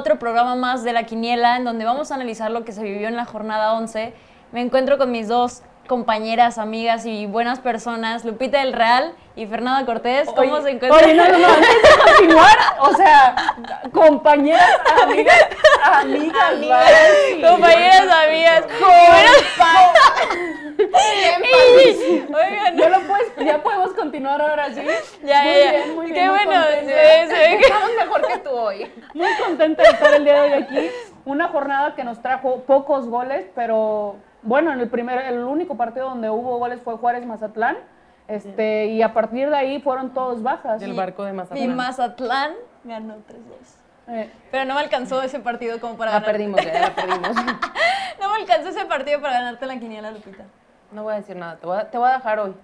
Otro programa más de La Quiniela, en donde vamos a analizar lo que se vivió en la jornada 11. Me encuentro con mis dos compañeras, amigas y buenas personas, Lupita del Real y Fernanda Cortés. ¿Cómo Oye, se encuentran? Oye, no, no, no, antes de continuar, o sea, compañeras, amigas, amigas, vale. Compañeras, amigas. Oigan, Ya, lo puedes, ya podemos continuar ahora sí. ya, Muy ya, bien, muy bien, Qué muy bueno. ve que- Estamos mejor que tú hoy. Muy contenta de estar el día de hoy aquí. Una jornada que nos trajo pocos goles, pero bueno, en el primer, el único partido donde hubo goles fue Juárez Mazatlán. Este, y a partir de ahí fueron todos bajas. Del barco de Mazatlán. Mazatlán ganó 3-2. Pero no me alcanzó ese partido como para La ganar. perdimos, ya la perdimos. No me alcanzó ese partido para ganarte la quiniela, Lupita. No voy a decir nada, te voy a, te voy a dejar hoy.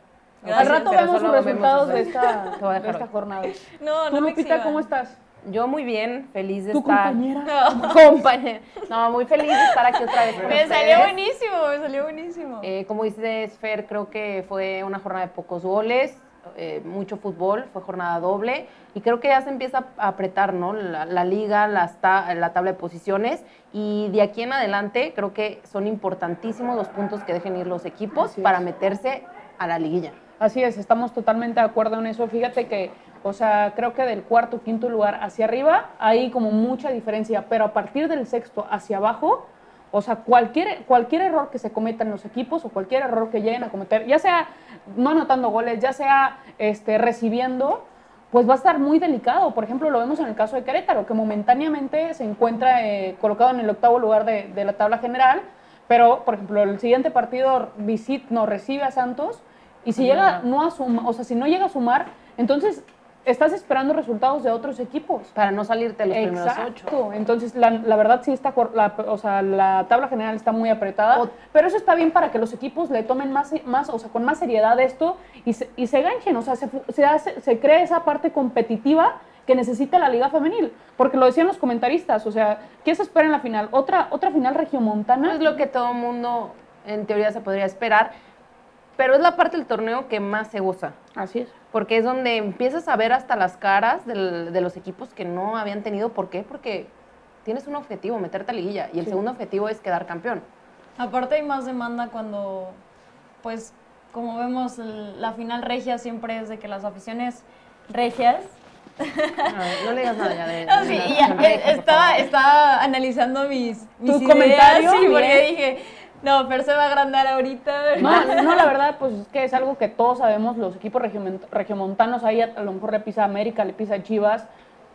Gracias. al rato vemos los solo vemos resultados de esta, Te voy a de esta hoy. jornada. No, ¿Tú, no me Lupita, cómo estás? Yo muy bien, feliz de ¿Tu estar. compañera? No. Compañera. No, muy feliz de estar aquí otra vez con Me salió buenísimo, me salió buenísimo. Eh, como dices, Fer, creo que fue una jornada de pocos goles, eh, mucho fútbol, fue jornada doble y creo que ya se empieza a apretar, ¿no? La, la liga, las ta- la tabla de posiciones y de aquí en adelante creo que son importantísimos los puntos que dejen ir los equipos para meterse a la liguilla. Así es, estamos totalmente de acuerdo en eso. Fíjate que, o sea, creo que del cuarto, quinto lugar hacia arriba hay como mucha diferencia, pero a partir del sexto hacia abajo, o sea, cualquier, cualquier error que se cometa en los equipos o cualquier error que lleguen a cometer, ya sea no anotando goles, ya sea este, recibiendo, pues va a estar muy delicado. Por ejemplo, lo vemos en el caso de Querétaro, que momentáneamente se encuentra eh, colocado en el octavo lugar de, de la tabla general, pero, por ejemplo, el siguiente partido visit, no, recibe a Santos y si llega no a sumar, o sea, si no llega a sumar, entonces estás esperando resultados de otros equipos. Para no salirte los primeros ocho. Entonces, la, la verdad sí está, la, o sea, la tabla general está muy apretada, O- pero eso está bien para que los equipos le tomen más, más o sea, con más seriedad esto y se, y se ganchen, o sea, se, se, hace, se crea esa parte competitiva que necesita la liga femenil, porque lo decían los comentaristas, o sea, ¿qué se espera en la final? ¿Otra, otra final regiomontana? Es lo que todo el mundo en teoría se podría esperar, pero es la parte del torneo que más se goza. Así es. Porque es donde empiezas a ver hasta las caras del- de los equipos que no habían tenido. ¿Por qué? Porque tienes un objetivo, meterte a liguilla. Y el Sí. segundo objetivo es quedar campeón. Aparte hay más demanda cuando, pues, como vemos, la final regia siempre es de que las aficiones regias... No, no le digas nada ya de... No, sí, de- y ya, de- estaba, estaba analizando mis, mis ¿Tu ideas, comentario? sí, porque dije, no, pero se va a agrandar ahorita. No, no, la verdad, pues es que es algo que todos sabemos, los equipos regiomont- regiomontanos, ahí a, lo mejor le pisa América, le pisa Chivas,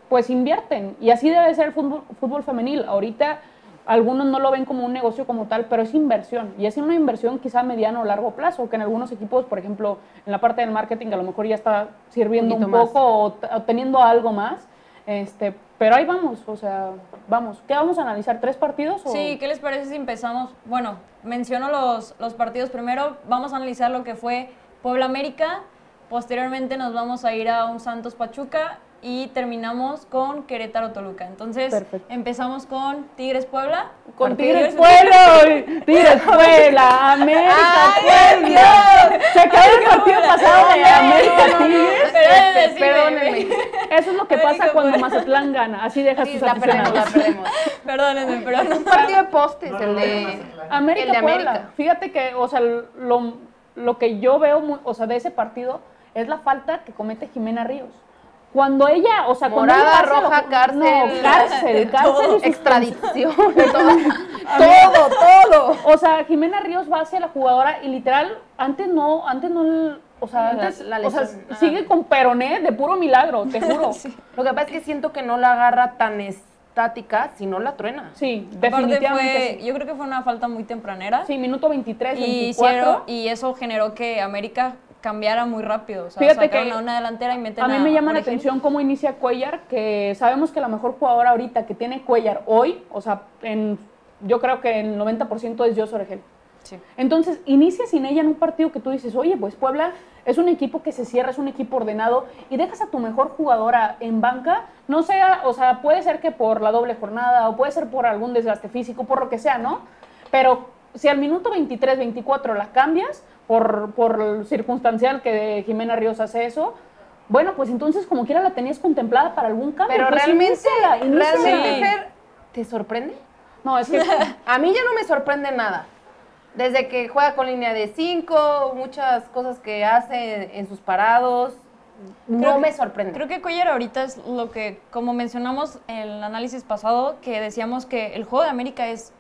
pues invierten. Y así debe ser el fútbol, fútbol femenil. Ahorita algunos no lo ven como un negocio como tal, pero es inversión. Y es una inversión quizá a mediano o largo plazo, que en algunos equipos, por ejemplo, en la parte del marketing, a lo mejor ya está sirviendo un, más. poco o, o teniendo algo más. Este, pero ahí vamos, o sea, vamos. ¿Qué vamos a analizar? ¿Tres partidos? O? Sí, ¿qué les parece si empezamos? Bueno, menciono los, los partidos primero. Vamos a analizar lo que fue Puebla América. Posteriormente nos vamos a ir a un Santos Pachuca y terminamos con Querétaro Toluca. Entonces, Perfecto. empezamos con Tigres Puebla. Con Tigres Puebla, Tigres Puebla, América ¡Ay, Puebla. Se acabó el partido Puebla. pasado de América. Tigres. Perdónenme, sí, Perdónenme. me- Eso es lo que América pasa cuando Puebla. Mazatlán gana. Así deja Sí, sus la perdemos, la perdemos. Perdónenme, pero no. Un partido de postes, el de... América el de Puebla. América. Fíjate que, o sea, lo, lo que yo veo, muy- o sea, de ese partido es la falta que comete Jimena Ríos. Cuando ella, o sea, cuando Morada, ella hace lo- roja, cárcel. No, cárcel, cárcel y. Extradición, todo, todo, todo. O sea, Jimena Ríos va hacia la jugadora y literal, antes no, antes no, o sea, Sí, la- antes, la o sea. Ah. sigue con peroné de puro milagro, te juro. sí, Lo que pasa es que siento que no la agarra tan estática, si no la truena. Aparte definitivamente fue, sí. yo creo que fue una falta muy tempranera. Sí, minuto 23, y, 24. hicieron- y eso generó que América cambiara muy rápido. O sea, Fíjate que a una delantera y meten A mí me llama la atención cómo inicia Cuellar, que sabemos que la mejor jugadora ahorita que tiene Cuellar hoy, o sea, en, yo creo que el 90% es Jos Oregel. Sí. Entonces, inicia sin ella en un partido que tú dices, oye, pues Puebla es un equipo que se cierra, es un equipo ordenado, y dejas a tu mejor jugadora en banca, no sea, o sea, puede ser que por la doble jornada, o puede ser por algún desgaste físico, por lo que sea, ¿no? Pero si al minuto 23, 24 la cambias, por, por circunstancial que Jimena Ríos hace eso, Bueno, pues entonces como quiera la tenías contemplada para algún cambio. Pero pues realmente, iníciala, iníciala. realmente. Fer, ¿te sorprende? No, es que A mí ya no me sorprende nada. Desde que juega con línea de 5, muchas cosas que hace en sus parados, no Creo que- me sorprende. Creo que Cuellar ahorita es lo que, como mencionamos en el análisis pasado, que decíamos que el juego de América es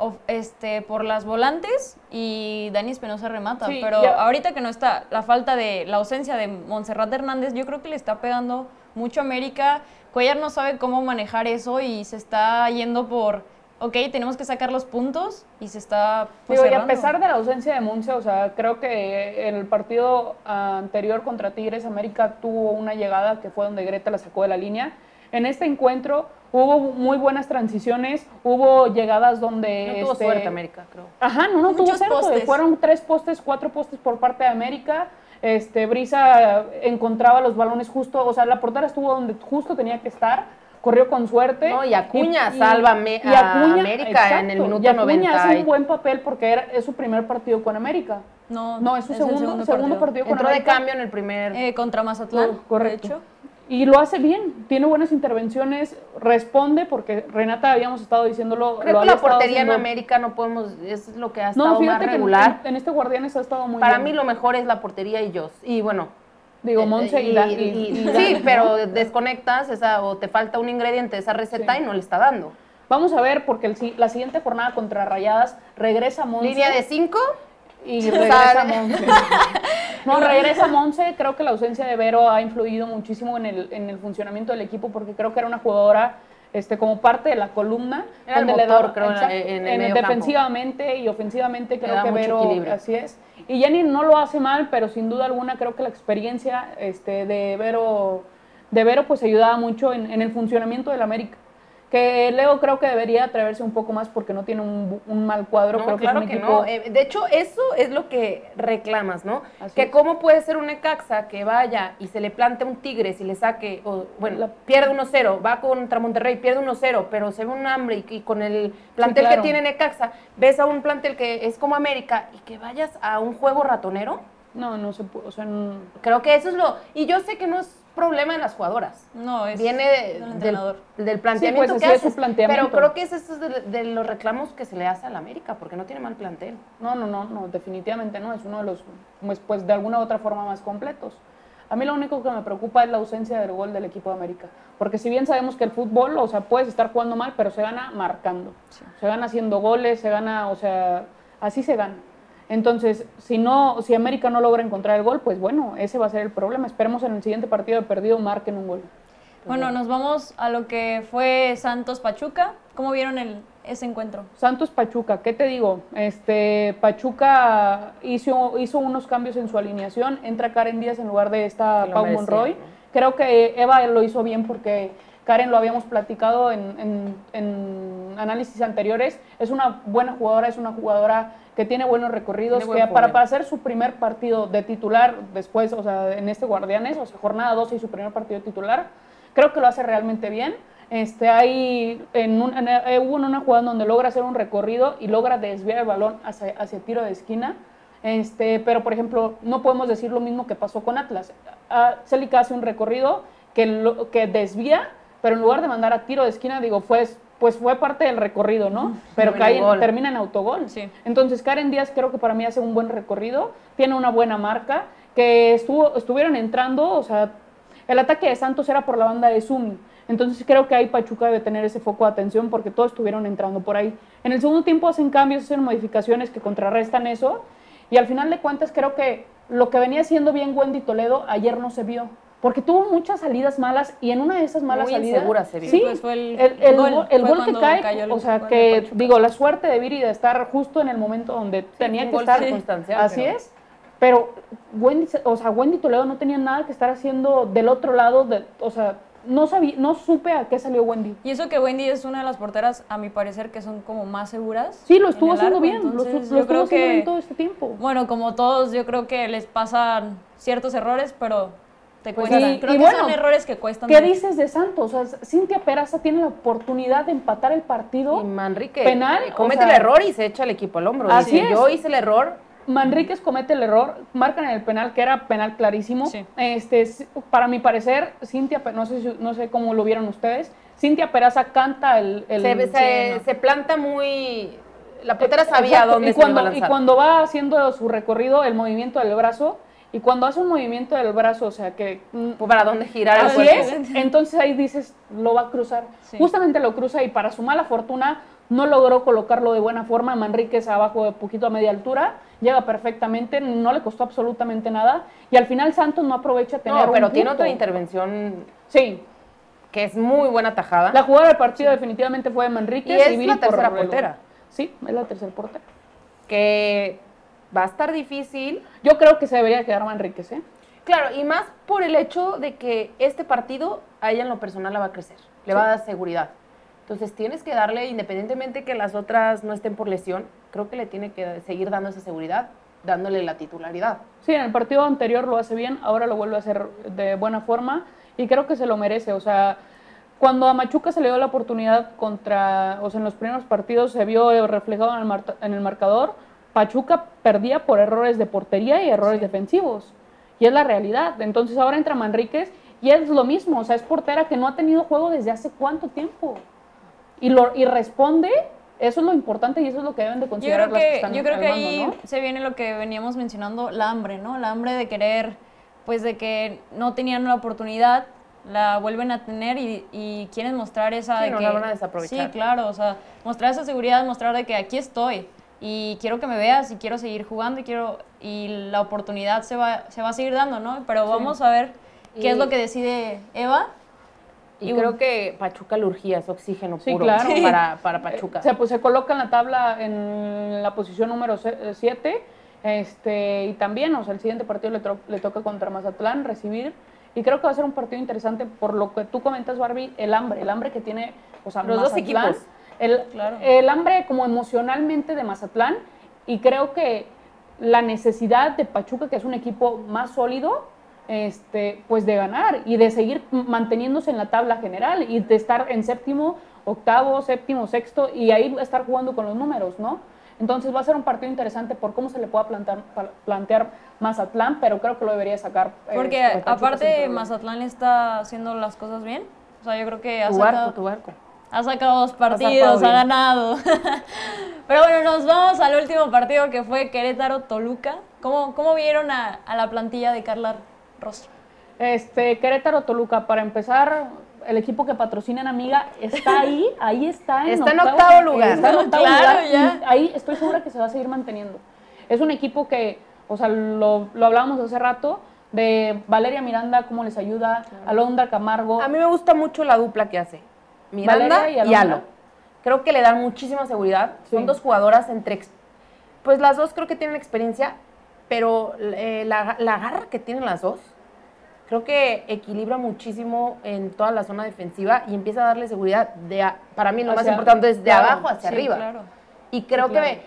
of- este, por las volantes y Dani Espinosa remata. Sí, pero ya- ahorita que no está, la falta de, la ausencia de Montserrat Hernández, yo creo que le está pegando mucho a América. Cuellar no sabe cómo manejar eso y se está yendo por, ok, tenemos que sacar los puntos y se está pues, Digo, y a pesar de la ausencia de Monse, o sea, creo que el partido anterior contra Tigres, América tuvo una llegada que fue donde Greta la sacó de la línea. En este encuentro hubo muy buenas transiciones, hubo llegadas donde... no tuvo este, suerte América, creo. Ajá, no, no tuvo suerte. Fueron tres postes, cuatro postes por parte de América. Este, Brisa encontraba los balones justo, o sea, la portera estuvo donde justo tenía que estar, corrió con suerte. No, y Acuña salva a América en el minuto y Acuña 90 hace y- un buen papel porque era, es su primer partido con América. No, No, es su segundo, segundo, partido. con Entró de América. cambio en el primer... Eh, contra Mazatlán, Oh, correcto. de hecho. Y lo hace bien, tiene buenas intervenciones, responde, porque Renata habíamos estado diciéndolo. creo lo que la portería en América no podemos, es lo que ha estado No, más fíjate que en, regular. en este Guardianes ha estado muy Para bien. mí lo mejor es la portería y yo. Y bueno, Digo, eh, Monse y, y- sí, pero desconectas esa o te falta un ingrediente de esa receta Sí. y no le está dando. Vamos a ver, porque el la siguiente jornada contra Rayadas regresa Monse. Línea de 5, y regresa. Monse. No, regresa Monse. Creo que la ausencia de Vero ha influido muchísimo en el, en el funcionamiento del equipo, porque creo que era una jugadora este, como parte de la columna. Era el donde le motor, daba- creo, en- exacto, en el en medio campo. defensivamente y ofensivamente creo da que mucho Vero, equilibrio. así es. Y Jenny no lo hace mal, pero sin duda alguna creo que la experiencia este, de Vero, de Vero pues ayudaba mucho en, en el funcionamiento del América. Que Leo creo que debería atreverse un poco más porque no tiene un, un mal cuadro. No, creo claro que, que, es un equipo, no. Eh, de hecho, eso es lo que reclamas, ¿no? Así que es. cómo puede ser un Necaxa que vaya y se le plante un Tigres y le saque, o, bueno, La- pierde 1-0, va contra Monterrey, pierde 1-0, pero se ve un hambre y, y con el plantel claro. que tiene Necaxa, ves a un plantel que es como América y que vayas a un juego ratonero. No, no se puede. O sea, no- Creo que eso es lo... Y yo sé que no es problema de las jugadoras. No, es Viene de- del entrenador. del planteamiento pues, que haces, planteamiento. Pero creo que es eso de, de los reclamos que se le hace al América, porque no tiene mal plantel. No, no, no, no, definitivamente no. Es uno de los, pues, pues, de alguna u otra forma más completos. A mí lo único que me preocupa es la ausencia del gol del equipo de América. Porque si bien sabemos que el fútbol, o sea, puedes estar jugando mal, pero se gana marcando. Se gana haciendo goles, se gana, o sea, así se gana. Entonces, si no, si América no logra encontrar el gol, pues bueno, ese va a ser el problema. Esperemos en el siguiente partido de perdido marquen un gol. Bueno, nos vamos a lo que fue Santos Pachuca. ¿Cómo vieron el, ese encuentro? Santos Pachuca, ¿qué te digo? Este Pachuca hizo, hizo unos cambios en su alineación, entra Karen Díaz en lugar de esta Pau merecía, Monroy. ¿no? Creo que Eva lo hizo bien porque Karen lo habíamos platicado en, en- en análisis anteriores. Es una buena jugadora, es una jugadora que tiene buenos recorridos, Tiene que buen para, para hacer su primer partido de titular después, o sea, en este Guardianes, o sea, jornada 12 y su primer partido de titular, creo que lo hace realmente bien. Este, hay en un- en- eh, en una jugada donde logra hacer un recorrido y logra desviar el balón hacia, hacia tiro de esquina. Este, pero, por ejemplo, no podemos decir lo mismo que pasó con Atlas. Celica hace un recorrido que, lo- que desvía, pero en lugar de mandar a tiro de esquina, digo, fue, pues fue parte del recorrido, ¿no? Pero cae, termina en autogol. Sí. Entonces, Karen Díaz creo que para mí hace un buen recorrido, tiene una buena marca, que estuvo, estuvieron entrando, o sea, el ataque de Santos era por la banda de Sumi. Entonces creo que ahí Pachuca debe tener ese foco de atención porque todos estuvieron entrando por ahí. En el segundo tiempo hacen cambios, hacen modificaciones que contrarrestan eso. Y al final de cuentas creo que lo que venía haciendo bien Wendy Toledo ayer no se vio. Porque tuvo muchas salidas malas y en una de esas malas Muy salidas... insegura se vio. Sí, Pues fue el el, el gol, el gol que cae, o sea, que digo, la suerte de Viri de estar justo en el momento donde tenía un que estar. Así pero- es. Pero Wendy, o sea, Wendy Toledo no tenía nada que estar haciendo del otro lado, de, o sea, no sabía, no supe a qué salió Wendy. Y eso que Wendy es una de las porteras, a mi parecer, que son como más seguras. Sí, lo estuvo haciendo arco, bien, lo, entonces lo yo estuvo creo haciendo bien que, todo este tiempo. bueno, como todos, yo creo que les pasan ciertos errores, pero te Pues y- creo y que bueno, son errores que cuestan. ¿Qué dices de Santos? O sea, Cintia Peraza tiene la oportunidad de empatar el partido. Y Manrique Penal, eh, o comete sea, el error y se echa el equipo al hombro. así Dice, es. yo hice el error. Manríquez comete el error, marcan el penal, que era penal clarísimo. Sí. Este, para mi parecer, Cintia, no sé, si- no sé cómo lo vieron ustedes, Cintia Peraza canta el... el Se, se- sí, no. se planta muy... La portera sabía Exacto, dónde y se iba a cuando, y cuando va haciendo su recorrido, el movimiento del brazo, y cuando hace un movimiento del brazo, o sea que... mm, ¿Para dónde girar el Así cuerpo? es, entonces ahí dices, lo va a cruzar. Sí. Justamente lo cruza y para su mala fortuna no logró colocarlo de buena forma. Manríquez abajo de poquito a media altura, llega perfectamente, no le costó absolutamente nada. Y al final Santos no aprovecha tener No, pero un tiene punto. otra intervención Sí, que es muy buena tajada. la jugada del partido definitivamente fue de Manríquez. Y es la tercera portera. Sí, es la tercera portera. que va a estar difícil. Yo creo que se debería quedar Manríquez, ¿eh? Claro, y más por el hecho de que este partido a ella en lo personal la va a crecer, le va a dar seguridad. Entonces tienes que darle, independientemente que las otras no estén por lesión, creo que le tiene que seguir dando esa seguridad, dándole la titularidad. Sí, en el partido anterior lo hace bien, ahora lo vuelve a hacer de buena forma y creo que se lo merece. O sea, cuando a Machuca se le dio la oportunidad contra, o sea, en los primeros partidos se vio reflejado en el, mar- en el marcador, Pachuca perdía por errores de portería y errores defensivos. Y es la realidad. Entonces ahora entra Manríquez y es lo mismo. O sea, es portera que no ha tenido juego desde hace cuánto tiempo. Y, lo, y responde, eso es lo importante y eso es lo que deben de Yo considerar creo las que que, están yo creo que ahí ¿no? se viene lo que veníamos mencionando, la hambre, ¿no? La hambre de querer, pues de que no tenían la oportunidad, la vuelven a tener y, y quieren mostrar esa Sí, de no que... la van a desaprovechar. Sí, claro, o sea, mostrar esa seguridad, mostrar de que aquí estoy y quiero que me veas y quiero seguir jugando y quiero... Y la oportunidad se va, se va a seguir dando, ¿no? Pero vamos a ver qué Y- es lo que decide Eva. Y, Y creo que Pachuca le urgía ese oxígeno Sí, puro claro. Sí. para, para Pachuca. Se, pues, se coloca en la tabla en la posición número 7 este, y también, o sea, el siguiente partido le, le toca contra Mazatlán recibir y creo que va a ser un partido interesante por lo que tú comentas, Barbie, el hambre, el hambre que tiene, o sea, Los dos Mazatlán, equipos. El, Claro. el hambre como emocionalmente de Mazatlán y creo que la necesidad de Pachuca, que es un equipo más sólido, este, pues de ganar y de seguir manteniéndose en la tabla general y de estar en séptimo, octavo, séptimo, sexto y ahí estar jugando con los números, ¿no? Entonces va a ser un partido interesante por cómo se le pueda plantear, pa- plantear Mazatlán, pero creo que lo debería sacar. eh, Porque aparte. Mazatlán está haciendo las cosas bien. O sea, yo creo que ha tu barco, tu barco. Ha sacado dos partidos, ha ganado. Pero bueno, nos vamos al último partido que fue Querétaro-Toluca. ¿Cómo, ¿Cómo vieron a, a la plantilla de Carla Rostro? Este, Querétaro Toluca, para empezar, el equipo que patrocina en Amiga está ahí, ahí está en Está en octavo lugar. Está en octavo Claro, lugar ya. ahí estoy segura que se va a seguir manteniendo. Es un equipo que, o sea, lo, lo hablábamos hace rato, de Valeria Miranda, cómo les ayuda, Alondra Camargo. A mí me gusta mucho la dupla que hace. Miranda Valeria y y. Alo. Creo que le dan muchísima seguridad. Sí. Son dos jugadoras entre... Pues las dos creo que tienen experiencia, pero eh, la, la garra que tienen las dos, creo que equilibra muchísimo en toda la zona defensiva y empieza a darle seguridad. De a- para mí lo más importante es de claro, abajo hacia Sí, arriba. claro. Y creo Sí, claro. que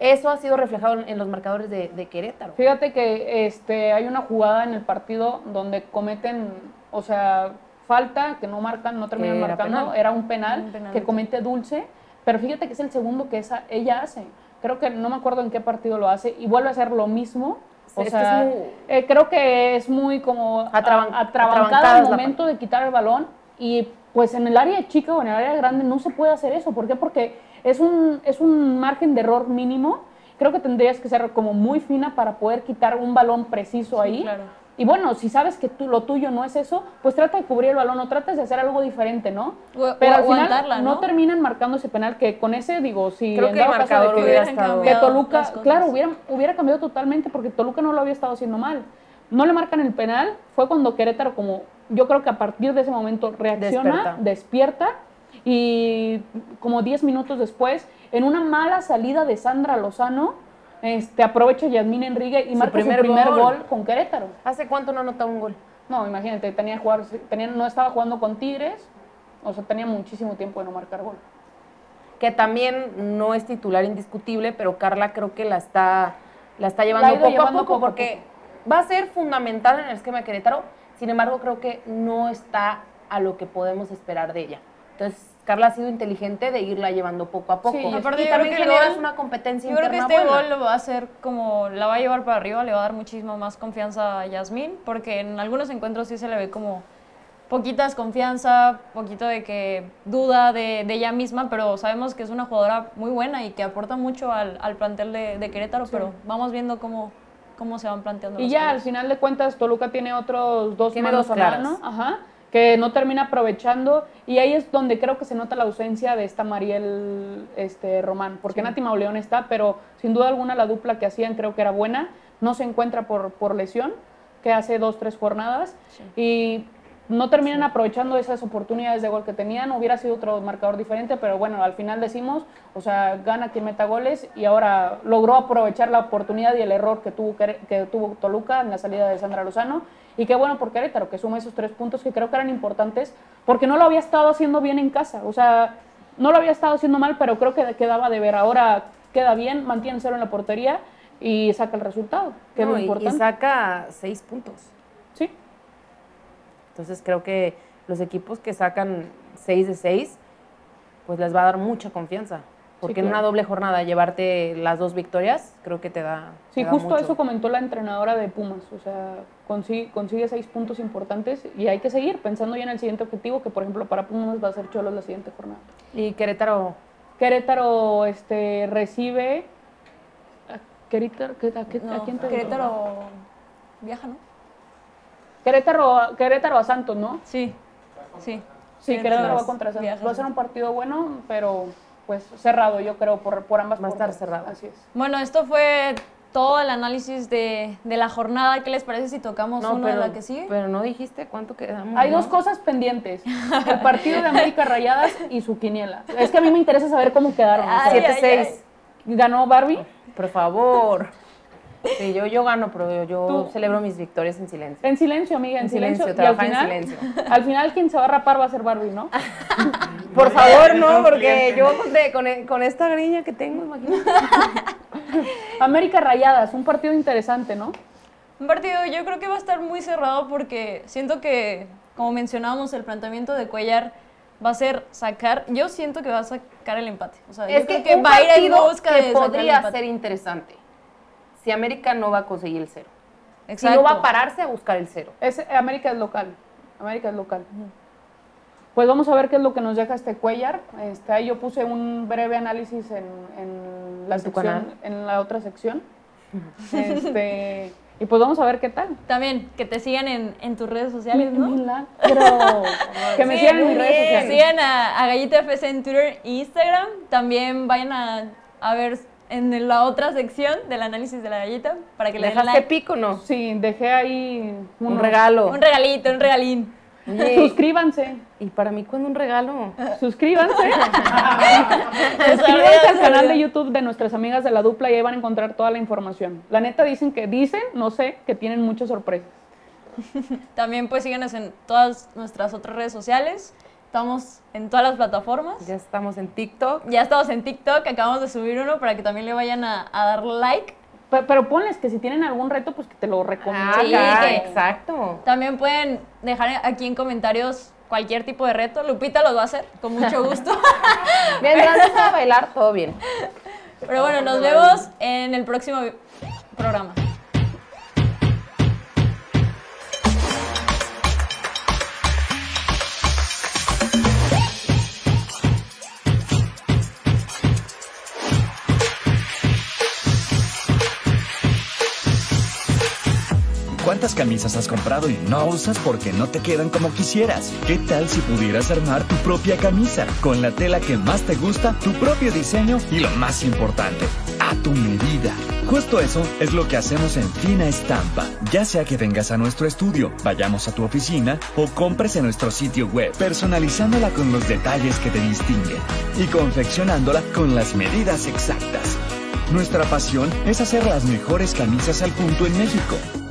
eso ha sido reflejado en, en los marcadores de, de Querétaro. Fíjate que este, hay una jugada en el partido donde cometen, o sea, falta, que no marcan, no terminan era marcando, penal. era un penal, Un penal. que comete Dulce, pero fíjate que es el segundo que esa, ella hace. Creo que no me acuerdo en qué partido lo hace y vuelve a hacer lo mismo. O Es sea, muy- eh, creo que es muy como Atraban- a- atrabancada al momento de quitar el balón y pues en el área chica o en el área grande no se puede hacer eso. ¿Por qué? Porque es un, es un margen de error mínimo. Creo que tendrías que ser como muy fina para poder quitar un balón preciso ahí. claro. Y bueno, si sabes que tú, lo tuyo no es eso, pues trata de cubrir el balón o tratas de hacer algo diferente, ¿no? O- Pero o al final no ¿no? terminan marcando ese penal que con ese, digo, si Creo en que el dado caso de marcador que- hubiera hubieran estado... que cambiado Toluca, claro, hubiera, hubiera cambiado totalmente porque Toluca no lo había estado haciendo mal. No le marcan el penal, fue cuando Querétaro como, yo creo que a partir de ese momento reacciona, despierta y como 10 minutos después, en una mala salida de Sandra Lozano, este, aprovecha Yasmín Enrique y marca primer su primer gol. gol. con Querétaro. ¿Hace cuánto no anotaba un gol? No, imagínate, tenía que jugar, tenía, no estaba jugando con Tigres, o sea, tenía muchísimo tiempo de no marcar gol. que también no es titular indiscutible, pero Carla creo que la está, la está llevando poco llevando a poco porque va a ser fundamental en el esquema de Querétaro. Sin embargo, creo que no está a lo que podemos esperar de ella. Entonces, Carla ha sido inteligente de irla llevando poco a poco. Sí, y aparte también creo que generas gol- una competencia Yo creo que este buena. gol lo va a hacer como, la va a llevar para arriba, le va a dar muchísimo más confianza a Yasmín, porque en algunos encuentros sí se le ve como poquita desconfianza, poquito de que duda de, de ella misma, pero sabemos que es una jugadora muy buena y que aporta mucho al, al plantel de, de Querétaro, pero vamos viendo cómo, cómo se van planteando Y ya al final de cuentas Toluca tiene otros dos Tiene manos dos claras. ajá, que no termina aprovechando y ahí es donde creo que se nota la ausencia de esta Mariel este, Román, porque Nati Mauleón está, pero sin duda alguna la dupla que hacían creo que era buena, no se encuentra por, por lesión, que hace dos, tres jornadas y no terminan aprovechando esas oportunidades de gol que tenían, hubiera sido otro marcador diferente, pero bueno, al final decimos, o sea, gana quien meta goles y ahora logró aprovechar la oportunidad y el error que tuvo, que tuvo Toluca en la salida de Sandra Lozano. Y qué bueno por Querétaro, que suma esos tres puntos que creo que eran importantes, porque no lo había estado haciendo bien en casa. O sea, no lo había estado haciendo mal, pero creo que quedaba de ver. Ahora queda bien, mantiene cero en la portería y saca el resultado, que es No, lo y- y, importante. saca seis puntos. Entonces creo que los equipos que sacan 6 de 6, pues les va a dar mucha confianza. Porque en claro. una doble jornada llevarte las dos victorias, creo que te da. Sí, te da justo mucho. eso comentó la entrenadora de Pumas. O sea, consigue, consigue seis puntos importantes y hay que seguir pensando ya en el siguiente objetivo, que por ejemplo para Pumas va a ser Cholos la siguiente jornada. Y Querétaro, Querétaro este, recibe. ¿A Querétaro? ¿Qué- ¿A, qué- a quién te Querétaro viaja, ¿no? Querétaro, Querétaro a Santos, ¿no? Sí, sí. Sí, Querétaro va contra Santos. Va a ser un partido bueno, pero pues cerrado, yo creo, por, por ambas Va a estar cerrado. Así es. Bueno, esto fue todo el análisis de, de la jornada. ¿Qué les parece si tocamos no, una pero, de la que sigue? pero no dijiste cuánto quedamos. Hay ¿no? dos cosas pendientes. El partido de América Rayadas y su quiniela. Es que a mí me interesa saber cómo quedaron. Ay, Siete- ay, 7-6. Ganó Barbie. Por favor. Sí, yo, yo gano, pero yo, Tú- celebro mis victorias en silencio. En silencio, amiga, en, En silencio, Y al trabajar en final, silencio. al final quien se va a rapar va a ser Barbie, ¿no? Por favor, no, porque yo con, e- con esta griña que tengo, imagínate. América Rayadas, un partido interesante, ¿no? Un partido yo creo que va a estar muy cerrado porque siento que, como mencionábamos, el planteamiento de Cuellar va a ser sacar, yo siento que va a sacar el empate. O sea, yo Es creo que, que, un va a ir en partido busca que de sacar el podría empate. ser interesante si América no va a conseguir el cero. Si no va a pararse a buscar el cero. Es, América es local. América es local. Pues vamos a ver qué es lo que nos deja este Cuellar. Este, ahí yo puse un breve análisis en, en la ¿En tu sección, canal? en la otra sección. Este, y pues vamos a ver qué tal. También que te sigan en, en tus redes sociales, ¿no? Milagro. que me Sí, sigan en mis redes sociales. Sigan a, a Gallita FC en Twitter e Instagram. También vayan a, a ver en la otra sección del análisis de la gallita para que le den ¿Dejaste like. pico no? Sí, dejé ahí Un regalo. Un regalito, un regalín. Oye, Suscríbanse. ¿y para mí cuándo un regalo? Suscríbanse. Suscríbanse al canal de YouTube de nuestras amigas de la dupla y ahí van a encontrar toda la información. La neta dicen que dicen, no sé, que tienen muchas sorpresas. También pues síganos en todas nuestras otras redes sociales. Estamos en todas las plataformas. Ya estamos en TikTok. Ya estamos en TikTok, acabamos de subir uno para que también le vayan a, a dar like. Pe- Pero, ponles que si tienen algún reto, pues que te lo recomiendo. Ah, Sí, exacto. También pueden dejar aquí en comentarios cualquier tipo de reto. Lupita los va a hacer con mucho gusto. Mientras no sea bailar, todo bien. Pero bueno, nos vemos en el próximo programa. ¿Cuántas camisas has comprado y no usas porque no te quedan como quisieras? ¿Qué tal si pudieras armar tu propia camisa con la tela que más te gusta, tu propio diseño y lo más importante, a tu medida? Justo eso es lo que hacemos en Fina Estampa. Ya sea que vengas a nuestro estudio, vayamos a tu oficina o compres en nuestro sitio web, personalizándola con los detalles que te distinguen y confeccionándola con las medidas exactas. Nuestra pasión es hacer las mejores camisas al punto en México.